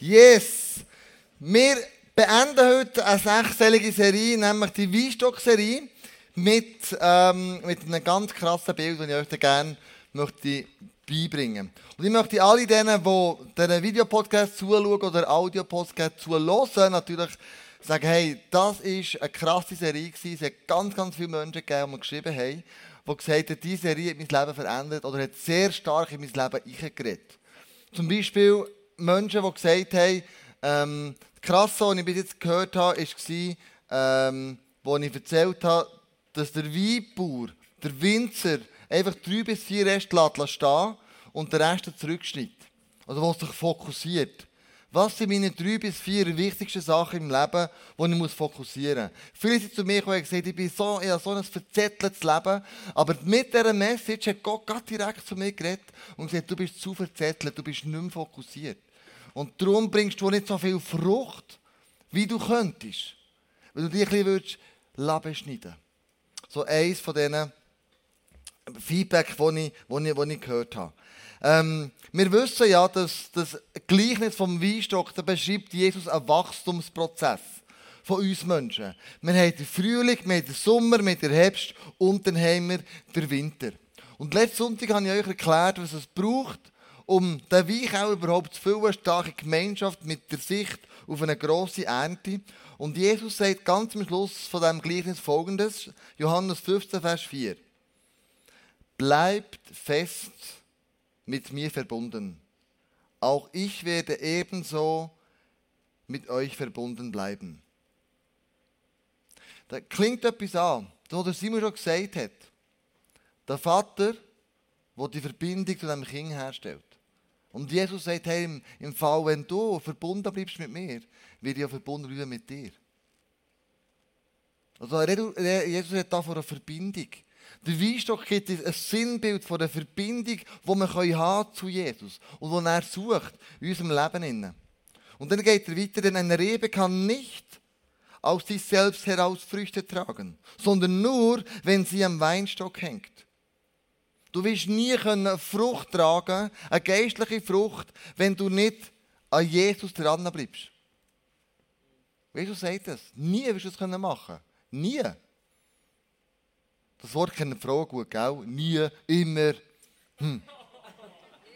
Yes! Wir beenden heute eine sechsstellige Serie, nämlich die Weinstock-Serie, mit, ähm, mit einem ganz krassen Bild, das ich euch gerne möchte beibringen Und ich möchte alle denen, die diesen Videopodcast zuschauen oder Audiopodcast zuhören, natürlich sagen, hey, das war eine krasse Serie gewesen. Es hat ganz, ganz viele Menschen gegeben, die geschrieben haben, die gesagt haben, diese Serie hat mein Leben verändert oder hat sehr stark in mein Leben eingeredet. Zum Beispiel Menschen, die gesagt haben, ähm, krass, was ich bis jetzt gehört habe, war, ähm, wo ich erzählt habe, dass der Weinbauer, der Winzer, einfach drei bis vier Reste stehen und den Rest zurückschneidet. Also, was sich fokussiert. Was sind meine drei bis vier wichtigsten Sachen im Leben, die ich fokussieren muss? Viele sind zu mir gekommen und gesagt, ich, bin so, ich habe so ein verzetteltes Leben. Aber mit dieser Message hat Gott direkt zu mir geredet und gesagt, du bist zu verzettelt, du bist nicht mehr fokussiert. Und darum bringst du nicht so viel Frucht, wie du könntest. Wenn du dich ein bisschen würdest, beschneiden So eins von diesen Feedback, das ich, ich, ich gehört habe. Ähm, wir wissen ja, dass das Gleichnis vom Weinstock, da beschreibt Jesus einen Wachstumsprozess von uns Menschen. Wir haben den Frühling, wir haben den Sommer, wir haben den Herbst und dann haben wir den Winter. Und letzten Sonntag habe ich euch erklärt, was es braucht, um den Wein auch überhaupt zu füllen, eine starke Gemeinschaft mit der Sicht auf eine grosse Ernte. Und Jesus sagt ganz am Schluss von diesem Gleichnis folgendes, Johannes 15, Vers 4. Bleibt fest mit mir verbunden. Auch ich werde ebenso mit euch verbunden bleiben. Da klingt etwas an, das der Simon schon gesagt hat. Der Vater, der die Verbindung zu dem Kind herstellt. Und Jesus sagt, hey, im, Fall, wenn du verbunden bleibst mit mir, werde ich auch verbunden bleiben mit dir. Also Jesus hat da von einer Verbindung. Der Weinstock gibt ein Sinnbild von der Verbindung, die wir haben zu Jesus und die er sucht in unserem Leben. Und dann geht er weiter, denn eine Rebe kann nicht aus sich selbst heraus Früchte tragen, sondern nur, wenn sie am Weinstock hängt. Du wirst nie eine Frucht tragen, eine geistliche Frucht, wenn du nicht an Jesus dran bleibst. Jesus sagt das. Nie wirst du das machen Nie. Das Wort kennen Frauen gut, gell? Nie, immer. Hm.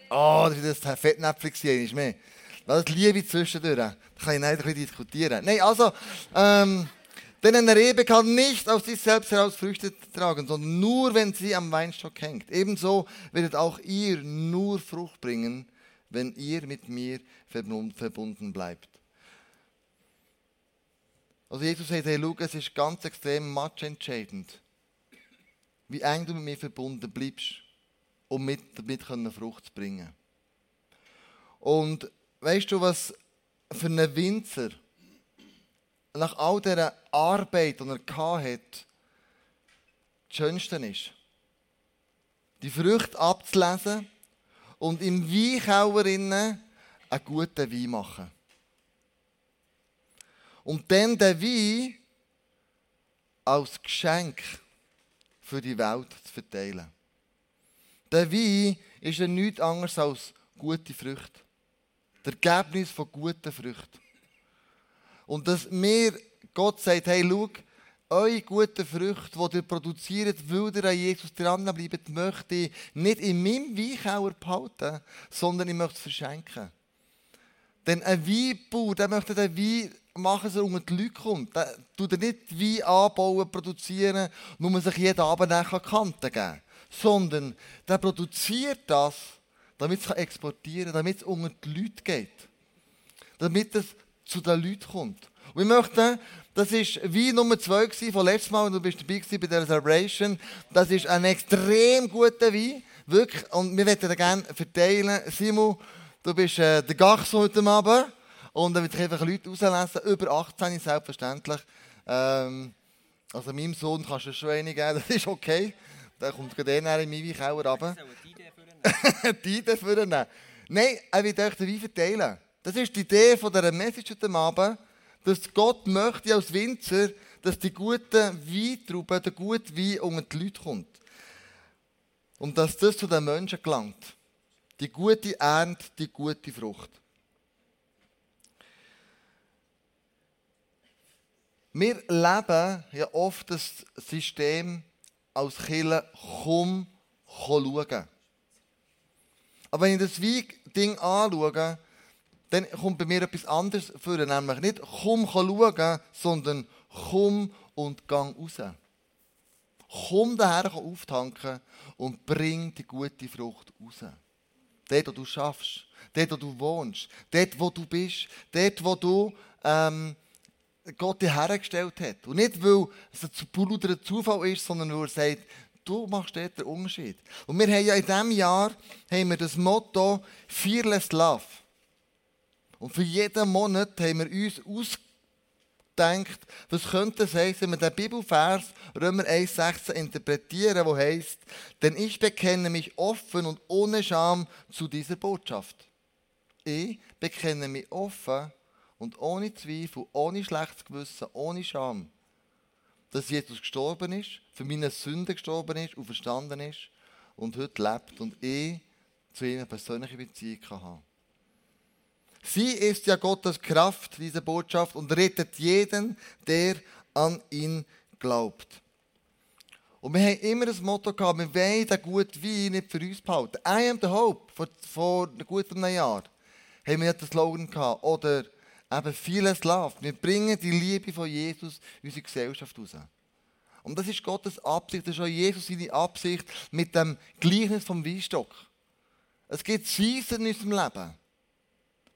Oh, das ist das Fettnäpfchen, ist mehr. Das Liebe zwischendurch. Da kann ich nicht ein bisschen diskutieren. Nein, also, ähm, denn eine Rebe kann nicht aus sich selbst heraus Früchte tragen, sondern nur, wenn sie am Weinstock hängt. Ebenso werdet auch ihr nur Frucht bringen, wenn ihr mit mir verbunden bleibt. Also Jesus sagt, hey, schau, es ist ganz extrem matchentscheidend wie eng du mit mir verbunden bleibst, um mit, damit Frucht zu bringen. Und weißt du, was für einen Winzer nach all dieser Arbeit, die er hatte, das Schönste ist? Die Früchte abzulesen und im Weinkauer einen guten Wein machen. Und dann den Wein als Geschenk für die Welt zu verteilen. Der Wein ist ja nichts anderes als gute Früchte. Das Ergebnis von guten Früchten. Und dass mir Gott sagt, hey, schau, eure guten Früchte, die ihr produziert, weil ihr an Jesus dranbleibt, möchte ich nicht in meinem Weinkauer behalten, sondern ich möchte es verschenken. Denn ein Weinbauer, der möchte den Wein machen, so unter die Leute kommt. Der tut nicht Wein anbauen, produzieren, nur man sich jeden Abend nachher Kanten geben. Sondern der produziert das, damit es exportieren kann, damit es unter die Leute geht. Damit es zu den Leuten kommt. Und ich möchte, das war Wein Nummer 2 von letztes Mal, und du bist dabei bei der Celebration. Das ist ein extrem guter Wein. Wirklich. Und wir möchten den gerne verteilen. Simon, du bist äh, der Gachs heute Abend. Und dann würde ich einfach Leute auslesen, über 18 selbstverständlich. Ähm, also meinem Sohn kannst du schon eine geben, das ist okay. Der kommt gerade in meinen Weinkauer runter. die Idee für ihn Nein, er wird euch den Wein verteilen. Das ist die Idee von dieser Message heute Abend, dass Gott möchte als Winzer, dass die guten Weintrauben, der gute Wein unter die Leute kommt. Und dass das zu den Menschen gelangt. Die gute Ernte, die gute Frucht. Wir leben ja oft das System als Killer, komm, komm schauen. Aber wenn ich das Wein-Ding anschaue, dann kommt bei mir etwas anderes vor. Nämlich nicht komm schauen, sondern komm und gang raus. Komm daher auftanken und bring die gute Frucht raus. Dort, wo du schaffst, dort, wo du wohnst, dort, wo du bist, dort, wo du ähm, Gott dir hergestellt hat. Und nicht, weil es ein purer Zufall ist, sondern weil er sagt, du machst dort den Unterschied. Und wir haben ja in diesem Jahr haben wir das Motto Fearless Love. Und für jeden Monat haben wir uns ausgedacht, was könnte es heißen, wenn wir den Bibelvers Römer 1,16 interpretieren, wo heißt, denn ich bekenne mich offen und ohne Scham zu dieser Botschaft. Ich bekenne mich offen und ohne Zweifel, ohne schlechtes Gewissen, ohne Scham, dass Jesus gestorben ist, für meine Sünden gestorben ist und verstanden ist und heute lebt und ich zu ihm eine persönliche Beziehung kann haben Sie ist ja Gottes Kraft, diese Botschaft, und rettet jeden, der an ihn glaubt. Und wir haben immer das Motto gehabt, wir wollen den guten Wein nicht für uns behalten. I am the hope, vor, vor gut einem Jahr haben wir den Slogan gehabt. Oder eben vieles Love. Wir bringen die Liebe von Jesus in unsere Gesellschaft raus. Und das ist Gottes Absicht, das ist auch Jesus seine Absicht mit dem Gleichnis vom Weinstock. Es gibt Season in unserem Leben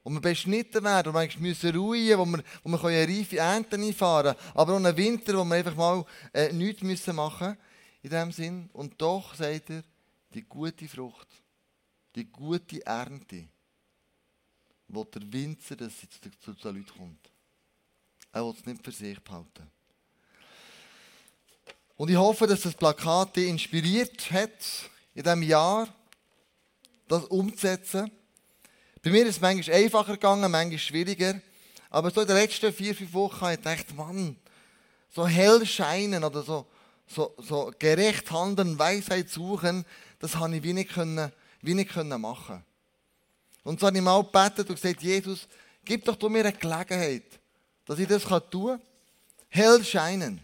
wo wir beschnitten werden, wo wir müssen ruhen, wo wir, wo wir eine reife Ernte einfahren können, aber auch einen Winter, wo wir einfach mal äh, nichts müssen machen in dem Sinn. Und doch, sagt er, die gute Frucht, die gute Ernte, wo der Winzer, dass sie zu, zu, zu den Leuten kommt. Er will es nicht für sich behalten. Und ich hoffe, dass das Plakat dich inspiriert hat, in diesem Jahr das umzusetzen. Bei mir ist es manchmal einfacher gegangen, manchmal schwieriger. Aber so in den letzten vier, fünf Wochen habe ich gedacht, Mann, so hell scheinen oder so, so, so gerecht handeln, Weisheit suchen, das habe ich wie nicht, können, wie können machen Und so habe ich mal gebetet und gesagt, Jesus, gib doch du mir eine Gelegenheit, dass ich das tun kann. Hell scheinen.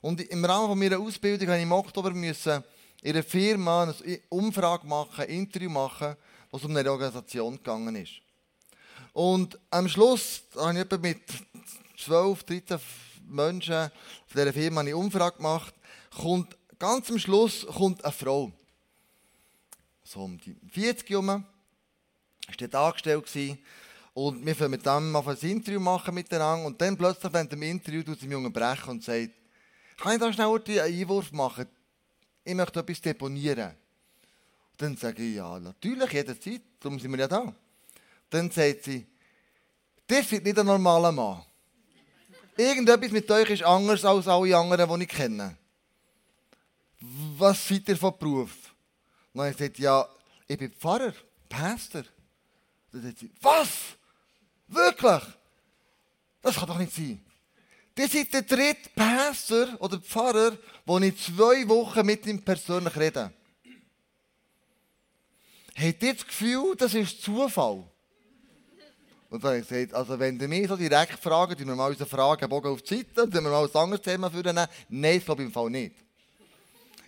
Und im Rahmen meiner Ausbildung musste ich im Oktober müssen in einer Firma eine Umfrage machen, ein Interview machen was um eine Organisation gegangen ist. Und am Schluss habe ich mit 12, 13 Menschen von dieser Firma eine Umfrage gemacht. Kommt, ganz am Schluss kommt eine Frau. So um die 40 herum. War dort angestellt. Und wir fangen mit dem mal ein Interview machen miteinander. Und dann plötzlich während dem Interview tut sie mich unterbrechen und sagt, kann ich da schnell einen Einwurf machen? Ich möchte etwas deponieren. Dann sage ich, ja, natürlich, jederzeit, darum sind wir ja da. Dann sagt sie, das ist nicht ein normaler Mann. Irgendetwas mit euch ist anders als alle anderen, die ich kenne. Was seid ihr von Beruf? Dann sagt ja, ich bin Pfarrer, Pastor. Dann sagt sie, was? Wirklich? Das kann doch nicht sein. Das ist der dritte Pastor oder Pfarrer, wo ich zwei Wochen mit ihm persönlich rede. Habt ihr das Gefühl, das ist Zufall? Und dann habe ich gesagt, also wenn ihr mich so direkt fragt, tun wir mal unsere Fragebogen auf die Seite, dann wir mal ein anderes Thema für nehmen. Nein, das glaube ich im Fall nicht.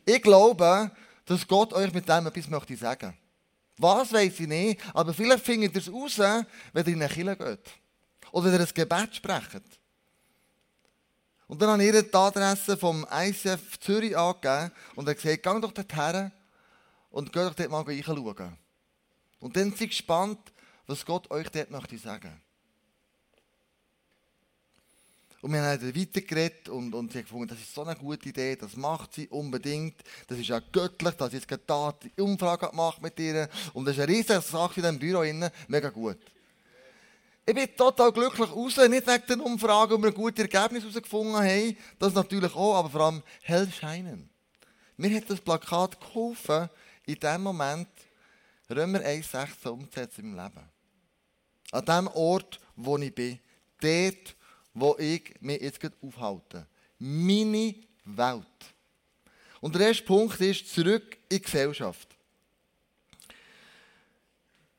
Ich glaube, dass Gott euch mit dem etwas möchte sagen. Was weiß ich nicht, aber vielleicht findet ihr es raus, wenn ihr in eine Kirche geht. Oder wenn ihr ein Gebet sprecht. Und dann habe ich ihr die Adresse vom ICF Zürich angegeben und habe gesagt, geh doch dorthin und geht euch dort mal reinschauen. Und dann seid gespannt, was Gott euch dort möchte sagen. Und wir haben weitergeredet und, und sie gefunden, das ist so eine gute Idee, das macht sie unbedingt. Das ist ja göttlich, dass sie jetzt gerade die Umfrage gemacht mit ihr. Und das ist eine riesige Sache in diesem Büro. Innen. Mega gut. Ich bin total glücklich raus, nicht wegen der Umfrage, wo wir ein gutes Ergebnis herausgefunden haben, das natürlich auch, aber vor allem hell scheinen. Mir hat das Plakat geholfen, in dem Moment Römer 1,16 umzusetzen im Leben. An dem Ort, wo ich bin. Dort, wo ich mich jetzt aufhalte. Meine Welt. Und der erste Punkt ist, zurück in die Gesellschaft.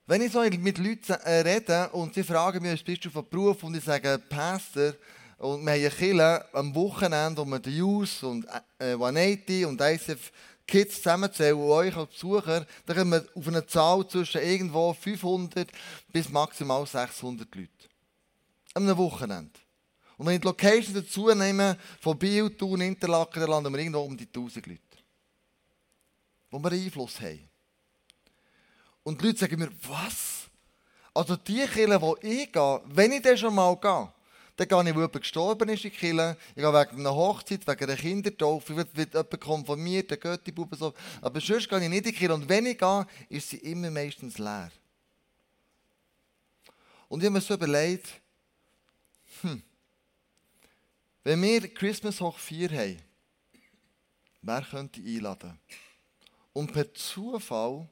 Wenn ich so mit Leuten äh, rede und sie fragen mich, bist du von Beruf und ich sage, Pastor, Und wir haben eine Kille am Wochenende, wo wir die Youth und äh, 180 und ICF Kids zusammenzählen und euch als Besucher, dann kommen wir auf eine Zahl zwischen irgendwo 500 bis maximal 600 Leute. Am Wochenende. Und wenn ich die Location dazu nehme, von Biel, Thun, Interlaken, dann landen wir irgendwo um die 1000 Leute. Wo wir Einfluss haben. Und die Leute sagen mir, was? Also die Kirche, wo ich gehe, wenn ich dann schon mal gehe, dann gehe ich, wo jemand gestorben ist in Kirche. Ich gehe wegen einer Hochzeit, wegen einer Kindertaufe, wird, wird jemand konfirmiert, der Göttibube so. Aber sonst gehe ich nicht in Kirche. Und wenn ich gehe, ist sie immer meistens leer. Und ich habe mir so überlegt, hm, wenn wir Christmas hoch 4 haben, wer könnte einladen? Und per Zufall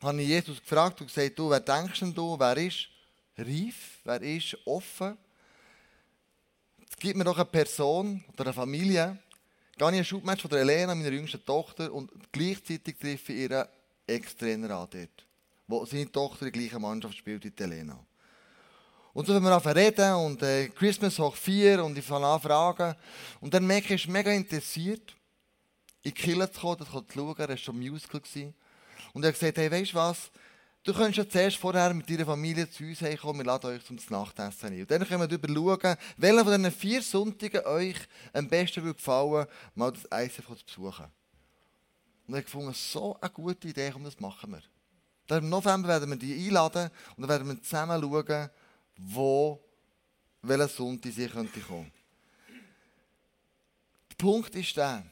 habe ich Jesus gefragt und gesagt, du, wer denkst denn du, wer ist reif, wer ist offen? Es gibt mir doch eine Person oder eine Familie, gehe ich ein Schubmatch von der Elena, meiner jüngsten Tochter, und gleichzeitig treffe ich ihren Ex-Trainer an dort, wo seine Tochter in der Mannschaft spielt wie Elena. Und so wenn wir anfangen reden und äh, Christmas hoch vier und ich fange an fragen. Und dann merke ich, ist mega interessiert, in die Kirche zu kommen, das zu schauen. Er war schon Musical. Gewesen. Und er hat gesagt, hey, weißt du was? Du könntest ja zuerst vorher mit deiner Familie zu uns kommen, wir laden euch zum Nachtessen ein. Und dann können wir darüber schauen, welcher von diesen vier Sonntagen euch am besten würde mal das ICF zu besuchen. Und ich gefunden, so eine gute Idee, komm, das machen wir. Dann Im November werden wir die einladen und dann werden wir zusammen schauen, wo, welcher Sonntag sie könnte kommen. Der Punkt ist der,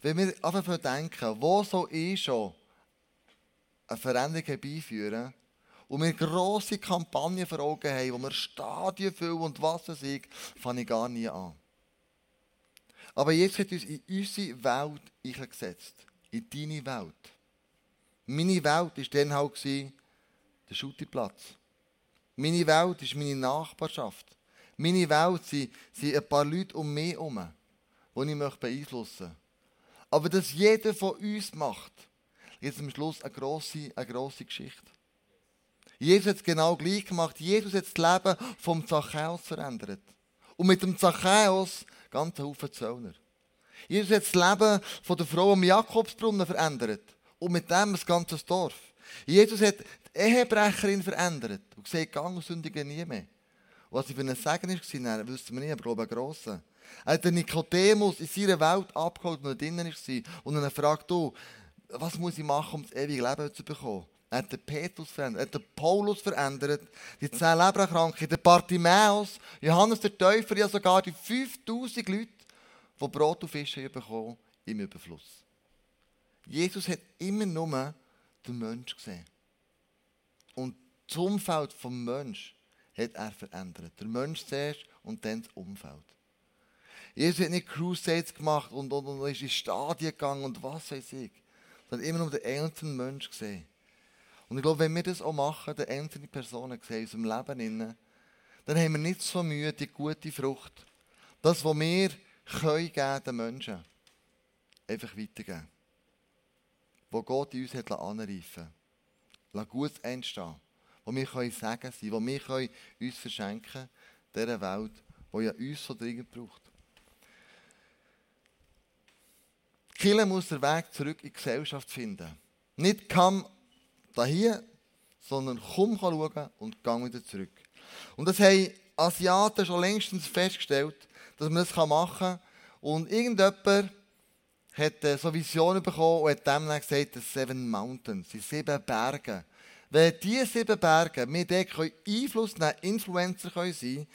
wenn wir einfach denken, wo soll ich schon eine Veränderung herbeiführen und wir grosse Kampagnen vor Augen haben, wo wir Stadien füllen und was weiß fange ich gar nie an. Aber jetzt hat uns in unsere Welt eingesetzt. In deine Welt. Meine Welt war dann halt der Schutterplatz. Meine Welt ist meine Nachbarschaft. Meine Welt sind, sind ein paar Leute um mich herum, die ich beeinflussen möchte. Aber dass jeder von uns macht, jetzt am Schluss eine grosse, eine grosse Geschichte. Jesus hat es genau gleich gemacht. Jesus hat das Leben vom Zachäus verändert. Und mit dem Zachäus ganz Haufen Zöllner. Jesus hat das Leben von der Frau am Jakobsbrunnen verändert. Und mit dem das ganze Dorf. Jesus hat die Ehebrecherin verändert und gesagt, gang und sündige nie mehr. Und was sie für ein Segen war, wissen wir nicht, aber glaube ich, ein grosser. Er hat den Nikodemus in seiner Welt abgeholt, wo er drinnen war. Und dann fragt, du, was muss ich machen, um das ewige Leben zu bekommen? Er hat den Petrus verändert, er hat den Paulus verändert, die zehn Leberkranken, den Bartimäus, Johannes der Täufer, ja sogar die 5000 Leute, die Brot und Fische bekommen im Überfluss. Jesus hat immer nur den Mensch gesehen. Und das Umfeld des Menschen hat er verändert. Der Mensch zuerst und dann das Umfeld. Jesus hat nicht Crusades gemacht und, und, und ist in Stadien gegangen und was weiß ich. Er hat immer nur den einzelnen Menschen gesehen. Und ich glaube, wenn wir das auch machen, die einzelnen Personen sehen in unserem Leben, dann haben wir nicht so Mühe, die gute Frucht, das, was wir können geben den Menschen, einfach weitergeben wo Gott in uns hat anreifen lassen. gut entstehen. Wo wir können sagen sein, wo wir können uns verschenken dieser Welt, die ja uns so dringend braucht. Kille muss den Weg zurück in die Gesellschaft finden. Nicht komm hier, sondern komm schauen und geh wieder zurück. Und das haben Asiaten schon längstens festgestellt, dass man das machen kann. Und irgendjemand hat äh, so Visionen bekommen und hat dem dann gesagt, das Seven Mountains, die sieben Berge. Wenn diese sieben Berge wir dort Einfluss nehmen, Influencer können sein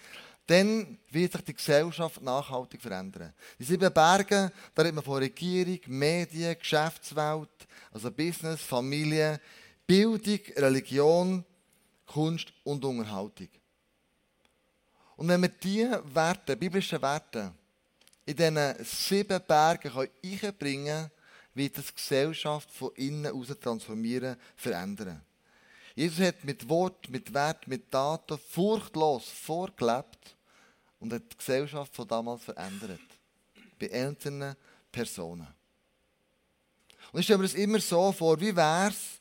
dann wird sich die Gesellschaft nachhaltig verändern. Die sieben Berge, da redet man von Regierung, Medien, Geschäftswelt, also Business, Familie, Bildung, Religion, Kunst und Unterhaltung. Und wenn wir diese Werte, biblische Werte, in diesen sieben Bergen einbringen können, wird das Gesellschaft von innen aus transformieren, verändern. Jesus hat mit Wort, mit Wert, mit Daten furchtlos vorgelebt und hat die Gesellschaft von damals verändert. Bei einzelnen Personen. Und ich stelle mir das immer so vor, wie wäre es,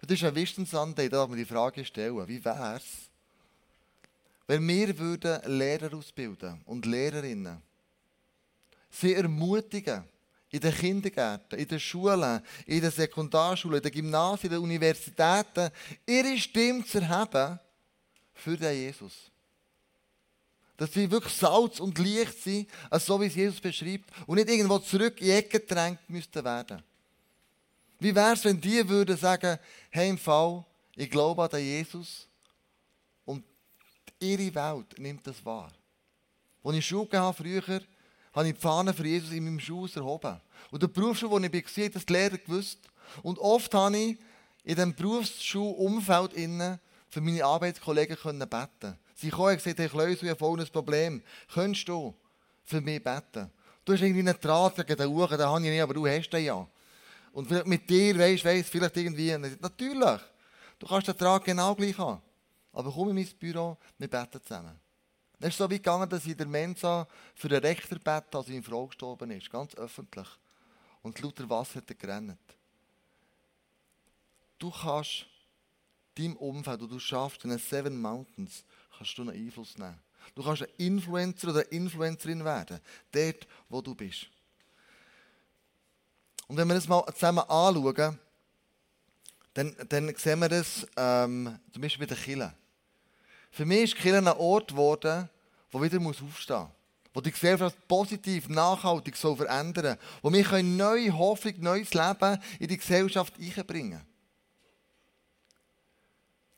das ist ein Wissensanteil, da darf man die Frage stellen, wie wäre es, wenn wir würden Lehrer ausbilden und Lehrerinnen, sie ermutigen, in den Kindergärten, in den Schulen, in den Sekundarschulen, in den Gymnasien, in den Universitäten, ihre Stimme zu erheben für den Jesus. Dass sie wirklich Salz und Licht sind, so wie es Jesus beschreibt, und nicht irgendwo zurück in die Ecke gedrängt müssten werden. Wie wäre es, wenn die würden sagen, hey, im Fall, ich glaube an den Jesus und ihre Welt nimmt das wahr. Als ich Schule habe früher, habe ich die Fahne für Jesus in meinem Schuh erhoben. Und der Berufsschule, wo ich war, hat das die Lehrer gewusst. Und oft habe ich in diesem Berufsschulumfeld für meine Arbeitskollegen beten Sie kamen und gesagt, ich habe folgendes Problem. Könntest du für mich beten? Du hast irgendwie einen Draht gegen den Uhr, den habe ich nicht, aber du hast den ja. Und vielleicht mit dir, weisst du, vielleicht irgendwie. Natürlich, du kannst den Draht genau gleich haben. Aber komm in mein Büro, wir beten zusammen. Es ist so weit gegangen, dass in der Mensa für den Rechter bete, als seine Frau gestorben ist. Ganz öffentlich. Und lauter Wasser hat er gerannt. Du kannst deinem Umfeld, wo du schaffst, in den Seven Mountains, kannst du einen Einfluss nehmen. Du kannst ein Influencer oder eine Influencerin werden, dort, wo du bist. Und wenn wir das mal zusammen anschauen, dann, dann sehen wir das ähm, zum Beispiel bei den Kirchen. Für mich ist Kirche ein Ort geworden, wo wieder aufstehen muss. Wo die Gesellschaft positiv, nachhaltig soll verändern Wo wir neue Hoffnung, neues Leben in die Gesellschaft einbringen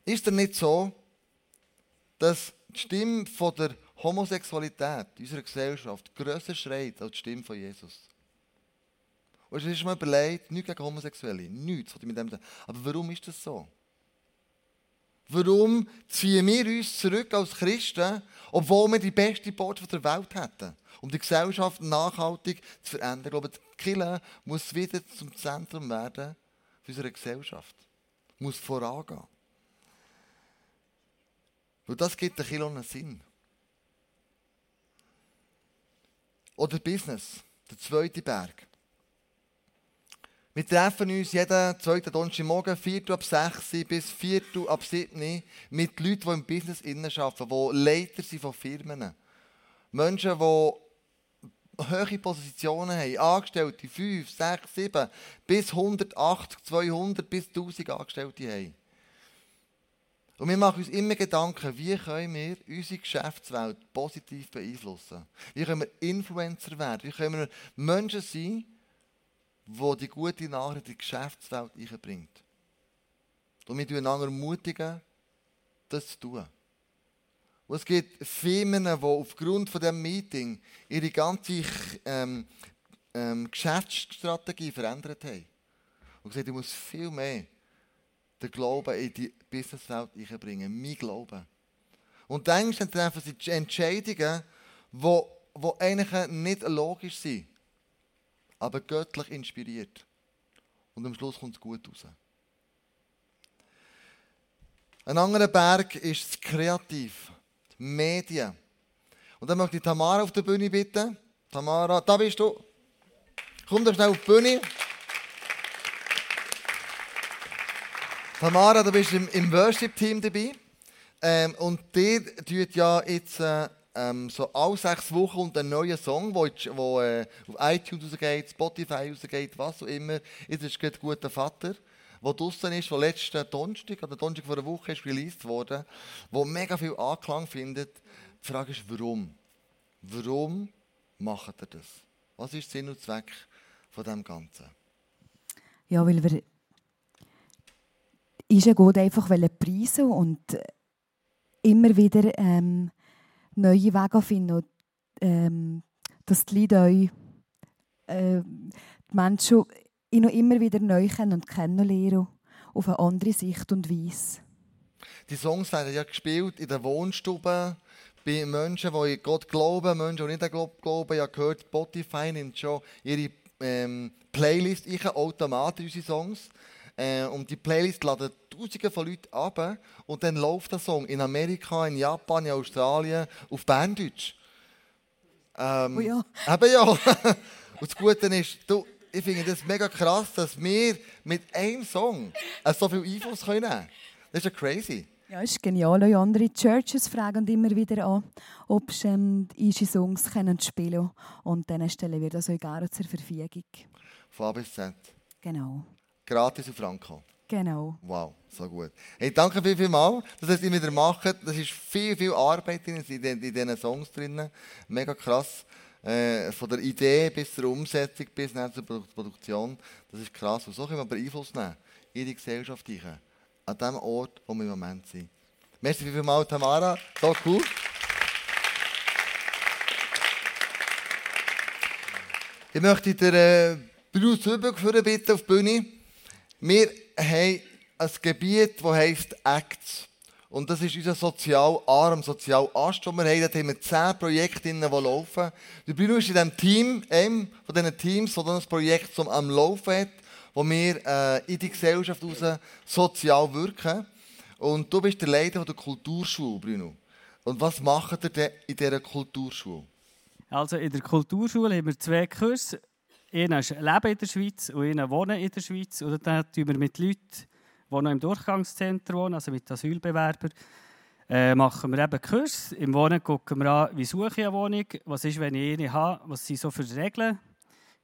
Ist es nicht so, dass die Stimme von der Homosexualität in unserer Gesellschaft grösser schreit als die Stimme von Jesus? Und es ist mir überlegt, nichts gegen Homosexuelle, nichts, was ich mit dem Aber warum ist das so? Warum ziehen wir uns zurück als Christen, obwohl wir die beste Botschaft der Welt hätten, um die Gesellschaft nachhaltig zu verändern? Ich glaube, die Kirche muss wieder zum Zentrum werden unserer Gesellschaft. Muss vorangehen. Weil das gibt Kirche einen Sinn. Oder Business, der zweite Berg. Wir treffen uns jeden zweiten Donnerstagmorgen, 4 ab 6 bis 4 ab 7 mit Leuten, die im Business arbeiten, die Leiter sind von Firmen. Menschen, die hohe Positionen haben, Angestellte, 5, 6, 7, bis 180, 200, bis 1000 Angestellte haben. Und wir machen uns immer Gedanken, wie können wir unsere Geschäftswelt positiv beeinflussen? Wie können wir Influencer werden? Wie können wir Menschen sein, wo die gute Nachricht in die Geschäftswelt einbringt. Und wir einander ermutigen, das zu tun. Und es gibt Firmen, die aufgrund von diesem Meeting ihre ganze ähm, ähm, Geschäftsstrategie verändert haben. Und gesagt, ich muss viel mehr den Glauben in die Businesswelt einbringen. Mein Glauben. Und dann treffen sie Entscheidungen, die, die eigentlich nicht logisch sind aber göttlich inspiriert. Und am Schluss kommt es gut raus. Ein anderer Berg ist das Kreativ, die Medien. Und dann möchte ich Tamara auf der Bühne bitten. Tamara, da bist du. Komm doch schnell auf die Bühne. Tamara, du bist im, im Worship-Team dabei. Ähm, und der tut ja jetzt äh, ähm, so alle sechs Wochen und ein neuer Song, der äh, auf iTunes rausgeht, Spotify rausgeht, was auch immer. Jetzt ist gerade «Guter Vater», der draussen ist, der letzten Donnerstag oder Donnerstag vor einer Woche ist released worden, wo mega viel Anklang findet. Die Frage ist, warum? Warum macht er das? Was ist Sinn und Zweck von dem Ganzen? Ja, weil wir ist ja gut einfach preisen und immer wieder ähm, neue Wege finden und ähm, dass die Leute euch, äh, die Menschen noch immer wieder neu kennen und kennenlernen auf eine andere Sicht und Weise. Die Songs werden ja gespielt in den Wohnstuben, bei Menschen, die in Gott glauben, Menschen, die nicht an Gott glauben. Habe gehört, Spotify nimmt schon ihre ähm, Playlist ich automatisch unsere Songs. Äh, und die Playlist laden Tausende von Leuten ab und dann läuft der Song in Amerika, in Japan, in Australien auf Berndeutsch. Ähm, oh ja. Eben ja. und das Gute ist, du, ich finde das mega krass, dass wir mit einem Song so viel Einfluss können nehmen können. Das ist ja crazy. Ja, ist genial. Auch andere Churches fragen immer wieder an, ob sie ähm, unsere Songs können spielen Und dann stellen wir das euch gerne zur Verfügung. Von A bis Z. Genau. Gratis auf Franco. Genau. Wow, so gut. Hey, danke viel, viel mal, dass ihr es immer wieder macht. Das ist viel, viel Arbeit in, in, in diesen Songs drin. Mega krass. Äh, von der Idee bis zur Umsetzung, bis zur Produktion. Das ist krass. Und so können wir aber Einfluss nehmen in die Gesellschaft hinein. An dem Ort, wo wir im Moment sind. Merci viel, viel mal, Tamara. So cool. Ich möchte den äh, Bruce Hübel bitten auf die Bühne. Wir haben ein Gebiet, das heisst Acts. Und das ist unser Sozialarm, Sozialast, den wir haben. Dort haben wir zehn Projekte, die laufen. Der Bruno ist in diesem Team, einem von diesen Teams, das das Projekt zum am Laufen hat, wo wir äh, in die Gesellschaft raus sozial wirken. Und du bist der Leiter der Kulturschule, Bruno. Und was macht ihr denn in dieser Kulturschule? Also in der Kulturschule haben wir zwei Kurse. Einer Leben in der Schweiz und einer Wohnen in der Schweiz. Und dann tun wir mit Leuten, die noch im Durchgangszentrum wohnen, also mit Asylbewerbern, äh, machen wir eben Kurs. Im Wohnen gucken wir an, wie suche ich eine Wohnung, was ist, wenn ich eine habe, was sind so für Regeln,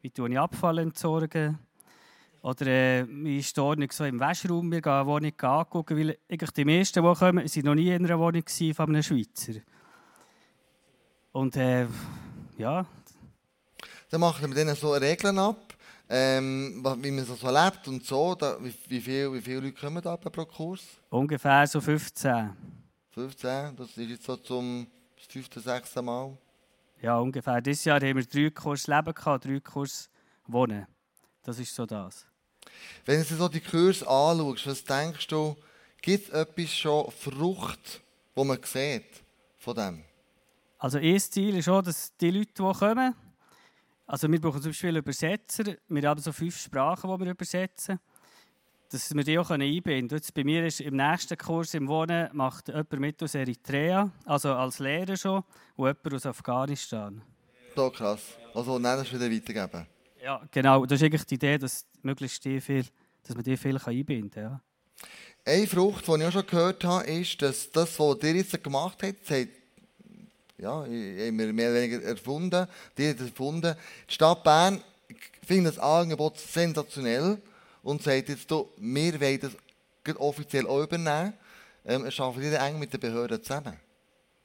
wie tue ich Abfall entsorgen. Oder äh, die Ordnung so im Wäschraum, wir gehen eine Wohnung angucken, weil eigentlich die meisten, die kommen, sind noch nie in einer Wohnung von einem Schweizer. Und äh, ja. Dann machen wir denen so Regeln ab, ähm, wie man so, lebt und so. Da, wie, wie, viel, wie viele Leute kommen da pro Kurs? Ungefähr so 15. 15, das ist jetzt so zum fünften, sechsten Mal? Ja, ungefähr. Dieses Jahr haben wir drei Kurs Leben gehabt, drei Kurs Wohnen. Das ist so das. Wenn du so die Kurse anschaust, was denkst du, gibt es etwas schon Frucht, wo man sieht von dem? Also ein Ziel ist auch, dass die Leute, die kommen, also wir brauchen zum Beispiel Übersetzer, wir haben so fünf Sprachen, die wir übersetzen, dass wir die auch einbinden können. Jetzt bei mir ist im nächsten Kurs im Wohnen macht jemand mit aus Eritrea, also als Lehrer schon, und jemand aus Afghanistan. So krass. Also dann das wieder weitergeben. Ja, genau. Das ist eigentlich die Idee, dass möglichst die viel, dass man die viel einbinden kann. Ja. Eine Frucht, die ich auch schon gehört habe, ist, dass das, was ihr jetzt gemacht habt, sagt, ja, haben wir mehr oder weniger erfunden, die hat erfunden. Die Stadt Bern findet das Angebot sensationell und sagt jetzt, du, wir wollen das offiziell auch übernehmen. Ähm, schaffen die eng mit den Behörden zusammen?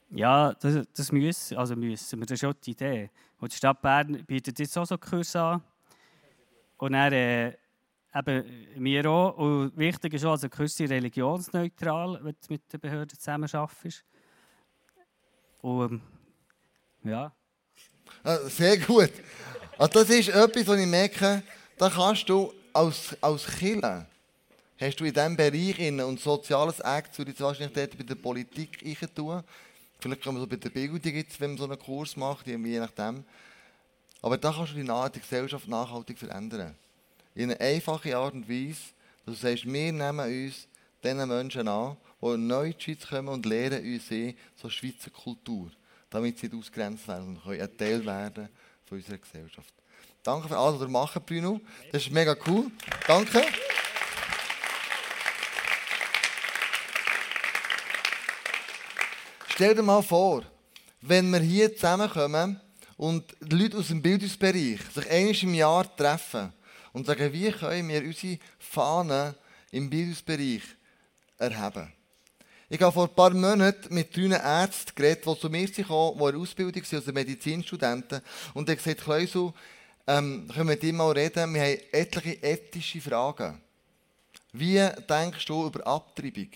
Ja, das, das müssen, also müssen wir. Das ist auch die Idee. Und die Stadt Bern bietet jetzt auch so Kurse an. Und dann äh, eben wir auch. Und wichtig ist auch, also Kurse religionsneutral, wenn du mit den Behörden zusammen arbeitest. Und ja. Ah, sehr gut. Also das ist etwas, was ich merke, da kannst du als, als Killer, hast du in diesem Bereich in, und soziales Act, würde ich wahrscheinlich dort bei der Politik tun. Vielleicht kann man so bei der Bildung, jetzt, wenn man so einen Kurs macht, je nachdem. Aber da kannst du die Gesellschaft nachhaltig verändern. In einer einfachen Art und Weise, dass du sagst, wir nehmen uns diesen Menschen an, die neu in die Schweiz kommen und lernen uns so Schweizer Kultur, damit sie ausgrenzt werden und können ein Teil werden von unserer Gesellschaft. Danke für alles, was ihr macht, Bruno. Das ist mega cool. Danke. Stell dir mal vor, wenn wir hier zusammenkommen und die Leute aus dem Bildungsbereich sich einmal im Jahr treffen und sagen, wie können wir unsere Fahnen im Bildungsbereich erheben. Ich habe vor ein paar Monaten mit drei Ärzten geredet, die zu mir kamen, die in Ausbildung sind, also Medizinstudenten. Und habe gesagt, Kleusel, ähm, können wir mit dir mal reden? Wir haben etliche ethische Fragen. Wie denkst du über Abtreibung?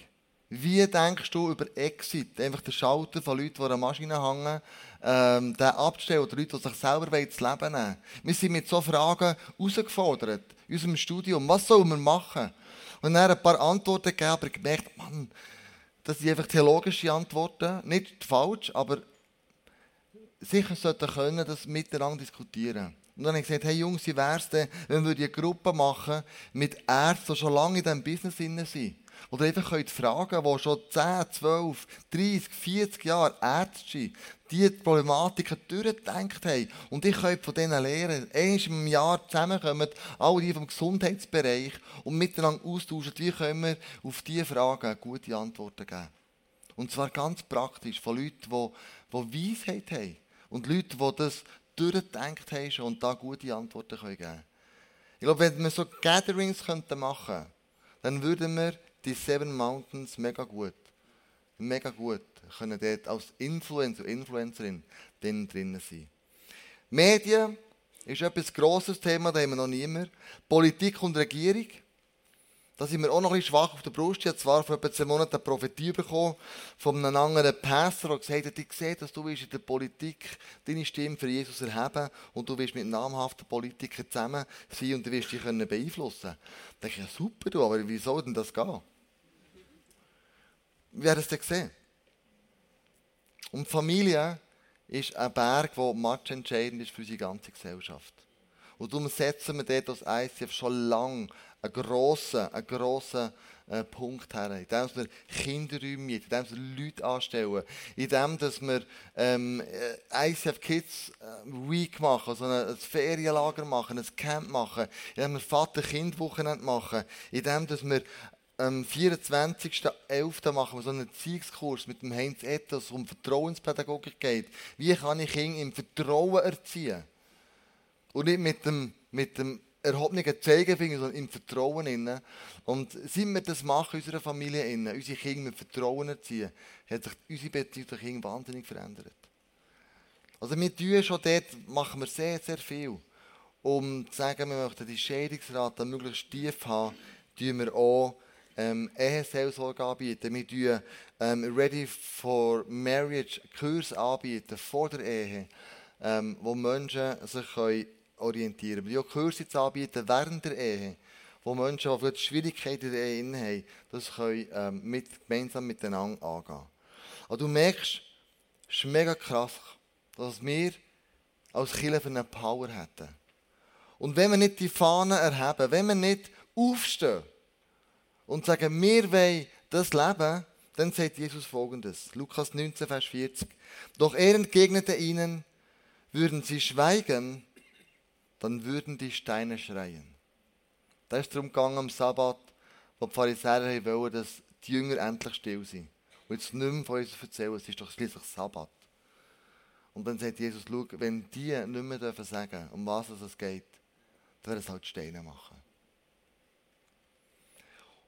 Wie denkst du über Exit? Einfach der Schalter von Leuten, die an der Maschine hängen, ähm, den abzustellen oder Leute, die sich selber das Leben nehmen Wir sind mit solchen Fragen herausgefordert in unserem Studium. Was sollen wir machen? Und dann ein paar Antworten gegeben, aber gemerkt, Mann, das sind einfach theologische Antworten. Nicht falsch, aber sicher sollten können das miteinander diskutieren. Und dann habe ich gesagt, hey Jungs, wie wäre es denn, wenn wir eine Gruppe machen mit Ärzten, die schon lange in diesem Business sind Oder einfach könnt fragen, die schon 10, 12, 30, 40 Jahre Ärzte die Problematiken durchgedacht haben. Und ich könnt von denen lernen. Einmal im Jahr zusammenkommen, alle die vom Gesundheitsbereich und miteinander austauschen, wie können wir auf diese Fragen gute Antworten geben. Und zwar ganz praktisch, von Leuten, die, die Weisheit haben. Und Leute, die das durchgedacht haben und da gute Antworten geben können. Ich glaube, wenn wir so Gatherings machen könnten, dann würden wir die Seven Mountains mega gut, mega gut können dort als Influencer, Influencerin drin, sein. Medien ist etwas grosses Thema, da haben wir noch nie mehr. Politik und Regierung, da sind wir auch noch ein bisschen schwach auf der Brust. Ich habe zwar vor etwa zwei Monaten eine Prophetie bekommen von einem anderen Pastor, der gesagt hat, ich sehe, dass du in der Politik deine Stimme für Jesus erheben und du wirst mit namhaften Politikern zusammen sein und du wirst dich beeinflussen können. Da denke ich, ja super, du, aber wie soll denn das gehen? Wie hat es denn gesehen? Und Familie ist ein Berg, der matchentscheidend ist für unsere ganze Gesellschaft. Und darum setzen wir dort als ICF schon lange einen grossen, einen grossen äh, Punkt her. Indem wir Kinderräume mieten, indem wir Leute anstellen, indem dass wir ähm, äh, ICF Kids äh, Week machen, also ein, ein Ferienlager machen, ein Camp machen, indem wir Vater-Kind-Wochenende machen, indem dass wir am 24.11. machen wir so einen Erziehungskurs mit dem Heinz Ethos, um Vertrauenspädagogik geht. Wie kann ich Kinder im Vertrauen erziehen? Und nicht mit dem, mit dem erhobenen Zeigefinger, sondern im Vertrauen. Innen. Und seit wir das machen, in unserer Familie, innen, unsere Kinder mit Vertrauen erziehen, hat sich unsere Beziehung zu Kindern wahnsinnig verändert. Also wir tun schon dort, machen wir sehr, sehr viel. Um zu sagen, wir möchten die Scheidungsrate möglichst tief haben, tun wir auch ähm, Eheseelsorge anbieten. Wir bieten ähm, Ready for Marriage Kurs anbieten vor der Ehe, ähm, wo Menschen sich können orientieren können. Wir bieten auch Kurse anbieten während der Ehe, wo Menschen, die Schwierigkeiten in der Ehe haben, das können ähm, mit, gemeinsam miteinander angehen. Aber du merkst, es ist mega krass, dass wir als Kirche eine Power hätten. Und wenn wir nicht die Fahne erheben, wenn wir nicht aufstehen, und sagen, wir wollen das leben, dann sagt Jesus folgendes. Lukas 19, Vers 40. Doch er entgegnete ihnen, würden sie schweigen, dann würden die Steine schreien. Da ist darum gegangen am Sabbat, wo die Pharisäer wollen, dass die Jünger endlich still sind. Und jetzt nicht mehr von uns erzählen, es ist doch schließlich Sabbat. Und dann sagt Jesus, schau, wenn die nicht mehr dürfen sagen, um was es geht, dann werden es halt Steine machen.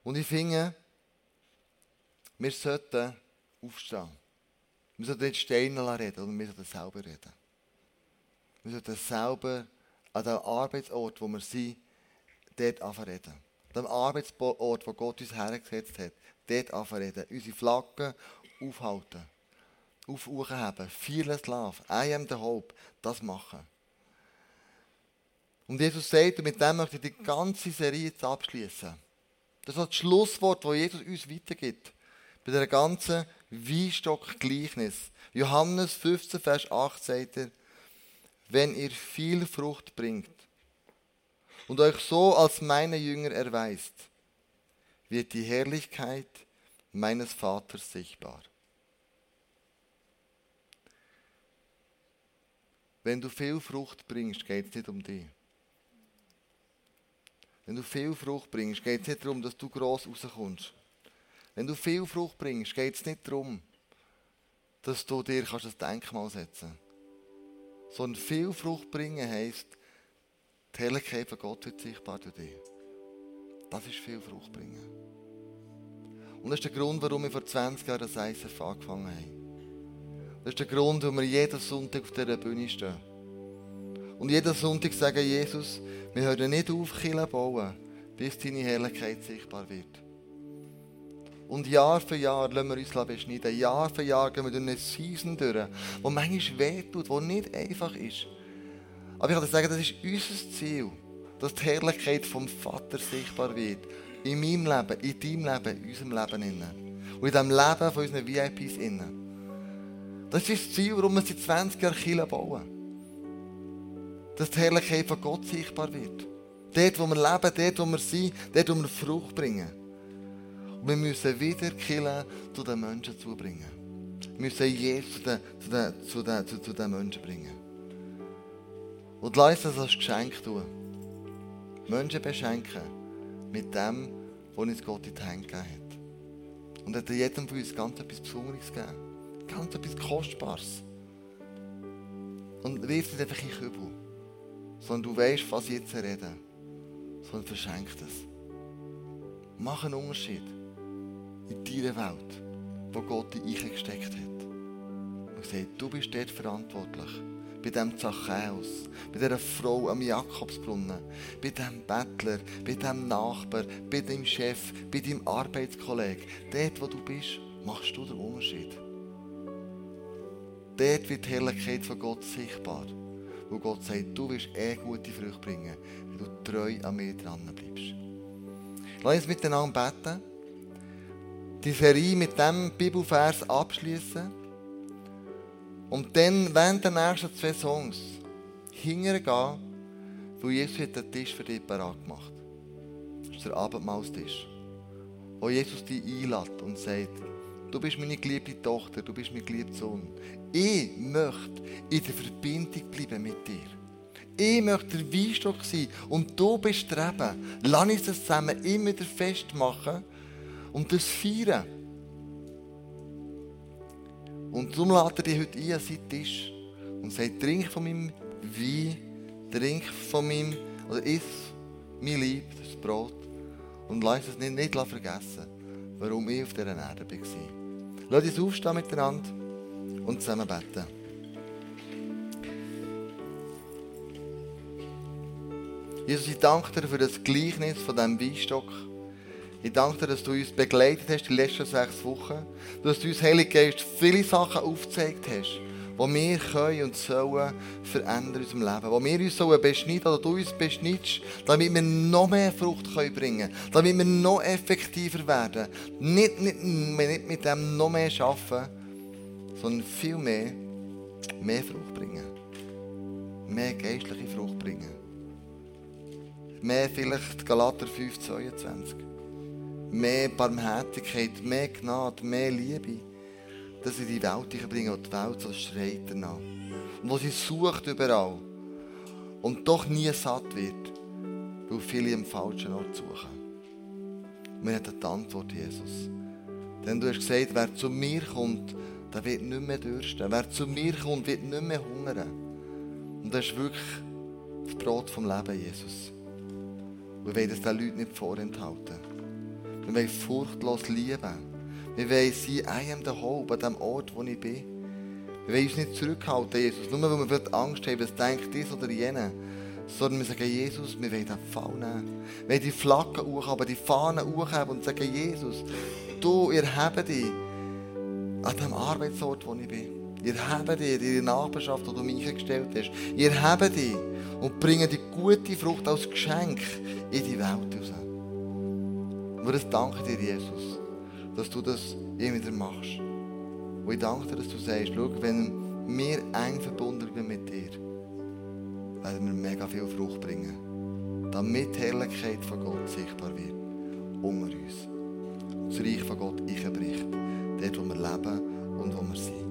Und ich finde, wir sollten aufstehen. Wir sollten nicht Steine reden, sondern wir sollten selber reden. Wir sollten selber an dem Arbeitsort, wo wir sind, dort anfangen An dem Arbeitsort, wo Gott uns hergesetzt hat, dort anfangen Unsere Flaggen aufhalten. Aufheben. Fearless Love. I am the hope. Das machen. Und Jesus sagt, und mit dem möchte ich die ganze Serie jetzt abschließen. Das ist das Schlusswort, das Jesus uns weitergibt. Bei der ganzen Weinstock-Gleichnis. Johannes 15, Vers 8 sagt er, wenn ihr viel Frucht bringt und euch so als meine Jünger erweist, wird die Herrlichkeit meines Vaters sichtbar. Wenn du viel Frucht bringst, geht es nicht um dich. Wenn du viel Frucht bringst, geht es nicht darum, dass du gross rauskommst. Wenn du viel Frucht bringst, geht es nicht darum, dass du dir kannst ein Denkmal setzen kannst. Sondern viel Frucht bringen heisst, die Herrlichkeit von Gott wird sichtbar durch dich. Das ist viel Frucht bringen. Und das ist der Grund, warum wir vor 20 Jahren das ISF angefangen haben. Das ist der Grund, warum wir jeden Sonntag auf dieser Bühne stehen. Und jeden Sonntag sagen, Jesus, wir hören nicht auf, Kirche bauen, bis deine Herrlichkeit sichtbar wird. Und Jahr für Jahr lassen wir uns beschneiden. Jahr für Jahr gehen wir durch eine Season durch, die manchmal wehtut, die nicht einfach ist. Aber ich kann dir sagen, das ist unser Ziel, dass die Herrlichkeit vom Vater sichtbar wird. In meinem Leben, in deinem Leben, in unserem Leben. Innen. Und in dem Leben von unseren VIPs. Innen. Das ist das Ziel, warum wir seit 20 Jahren Kirche bauen dass die Herrlichkeit von Gott sichtbar wird. Dort, wo wir leben, dort, wo wir sind, dort, wo wir Frucht bringen. wir müssen wieder Killen zu den Menschen zubringen. Wir müssen Jesus zu den, zu den, zu den, zu, zu den Menschen bringen. Und lass uns das als Geschenk tun. Menschen beschenken mit dem, was uns Gott in die Hände gegeben hat. Und hat jedem von uns ganz etwas Besonderes gegeben. Ganz etwas Kostbares. Und wirf nicht einfach in den Kübel, sondern du weißt, was ich jetzt rede. Sondern verschenk das. Mach einen Unterschied in deiner Welt, wo Gott dich eingesteckt hat. Und sagt, du bist dort verantwortlich. Bei dem Zachäus, bei dieser Frau am Jakobsbrunnen, bei dem Bettler, bei dem Nachbar, bei deinem Chef, bei deinem Arbeitskollegen. Dort, wo du bist, machst du den Unterschied. Dort wird die Herrlichkeit von Gott sichtbar. Wo Gott sagt, du wirst eh gute Früchte bringen, wenn du treu an mir dran bleibst. Lass uns miteinander beten. Die Serie mit diesem Bibelvers abschließen. Und dann, während der nächsten zwei Songs, hintergehen, wo Jesus hat den Tisch für dich parat gemacht. Das ist der Abendmahlstisch. Wo Jesus dich einlädt und sagt, du bist meine geliebte Tochter, du bist mein geliebter Sohn. Ich möchte in der Verbindung bleiben mit dir. Ich möchte der Weinstock sein und du bist der Reben. Lass uns das zusammen immer wieder festmachen und das feiern. Und darum lädt er dich heute ein an seinen Tisch und sagt, trink von meinem Wein, trink von meinem, oder iss mein Lieb, das Brot. Und lass es nicht, nicht vergessen, warum ich auf dieser Erde war. Lass uns aufstehen miteinander und zusammen beten. Jesus, ich danke dir für das Gleichnis von diesem Weinstock. Ich danke dir, dass du uns begleitet hast die letzten sechs Wochen. Dass du uns, Heilige Geist, viele Sachen aufgezeigt hast, die wir können und sollen verändern in unserem Leben. Wo wir uns sollen beschneiden oder du uns beschneidest, damit wir noch mehr Frucht können bringen können. Damit wir noch effektiver werden. Nicht, nicht, nicht mit dem noch mehr arbeiten, sondern viel mehr, mehr Frucht bringen. Mehr geistliche Frucht bringen. Mehr vielleicht Galater 5, 22 mehr Barmherzigkeit, mehr Gnade, mehr Liebe, dass sie die Welt bringen und die Welt so schreit danach. Und wo sie sucht überall und doch nie satt wird, weil viele im falschen Ort suchen. Wir haben die Antwort, Jesus. Denn du hast gesagt, wer zu mir kommt, der wird nicht mehr dürsten. Wer zu mir kommt, wird nicht mehr hungern. Und das ist wirklich das Brot vom Leben, Jesus. Wir wollen das den Leuten nicht vorenthalten. Wir wollen furchtlos lieben. Wir wollen sein, I am the hope, an dem Ort, wo ich bin. Wir wollen uns nicht zurückhalten, Jesus. Nur weil wir Angst haben, was denkt dies oder jene. Sondern wir sagen, Jesus, wir wollen den Fall nehmen. Wir wollen die Flagge hochhaben, die Fahne hochhaben und sagen, Jesus, du, ihr habt dich an dem Arbeitsort, wo ich bin. Ihr habt dich in der Nachbarschaft, wo du mich gestellt hast. Ihr habt dich und bringen die gute Frucht als Geschenk in die Welt raus. Und ich danke dir, Jesus, dass du das immer wieder machst. Und ich danke dir, dass du sagst, schau, wenn wir eng verbunden sind mit dir, werden wir mega viel Frucht bringen. Damit die Herrlichkeit von Gott sichtbar wird. Unter uns dort, wo wir leben und wo wir sind.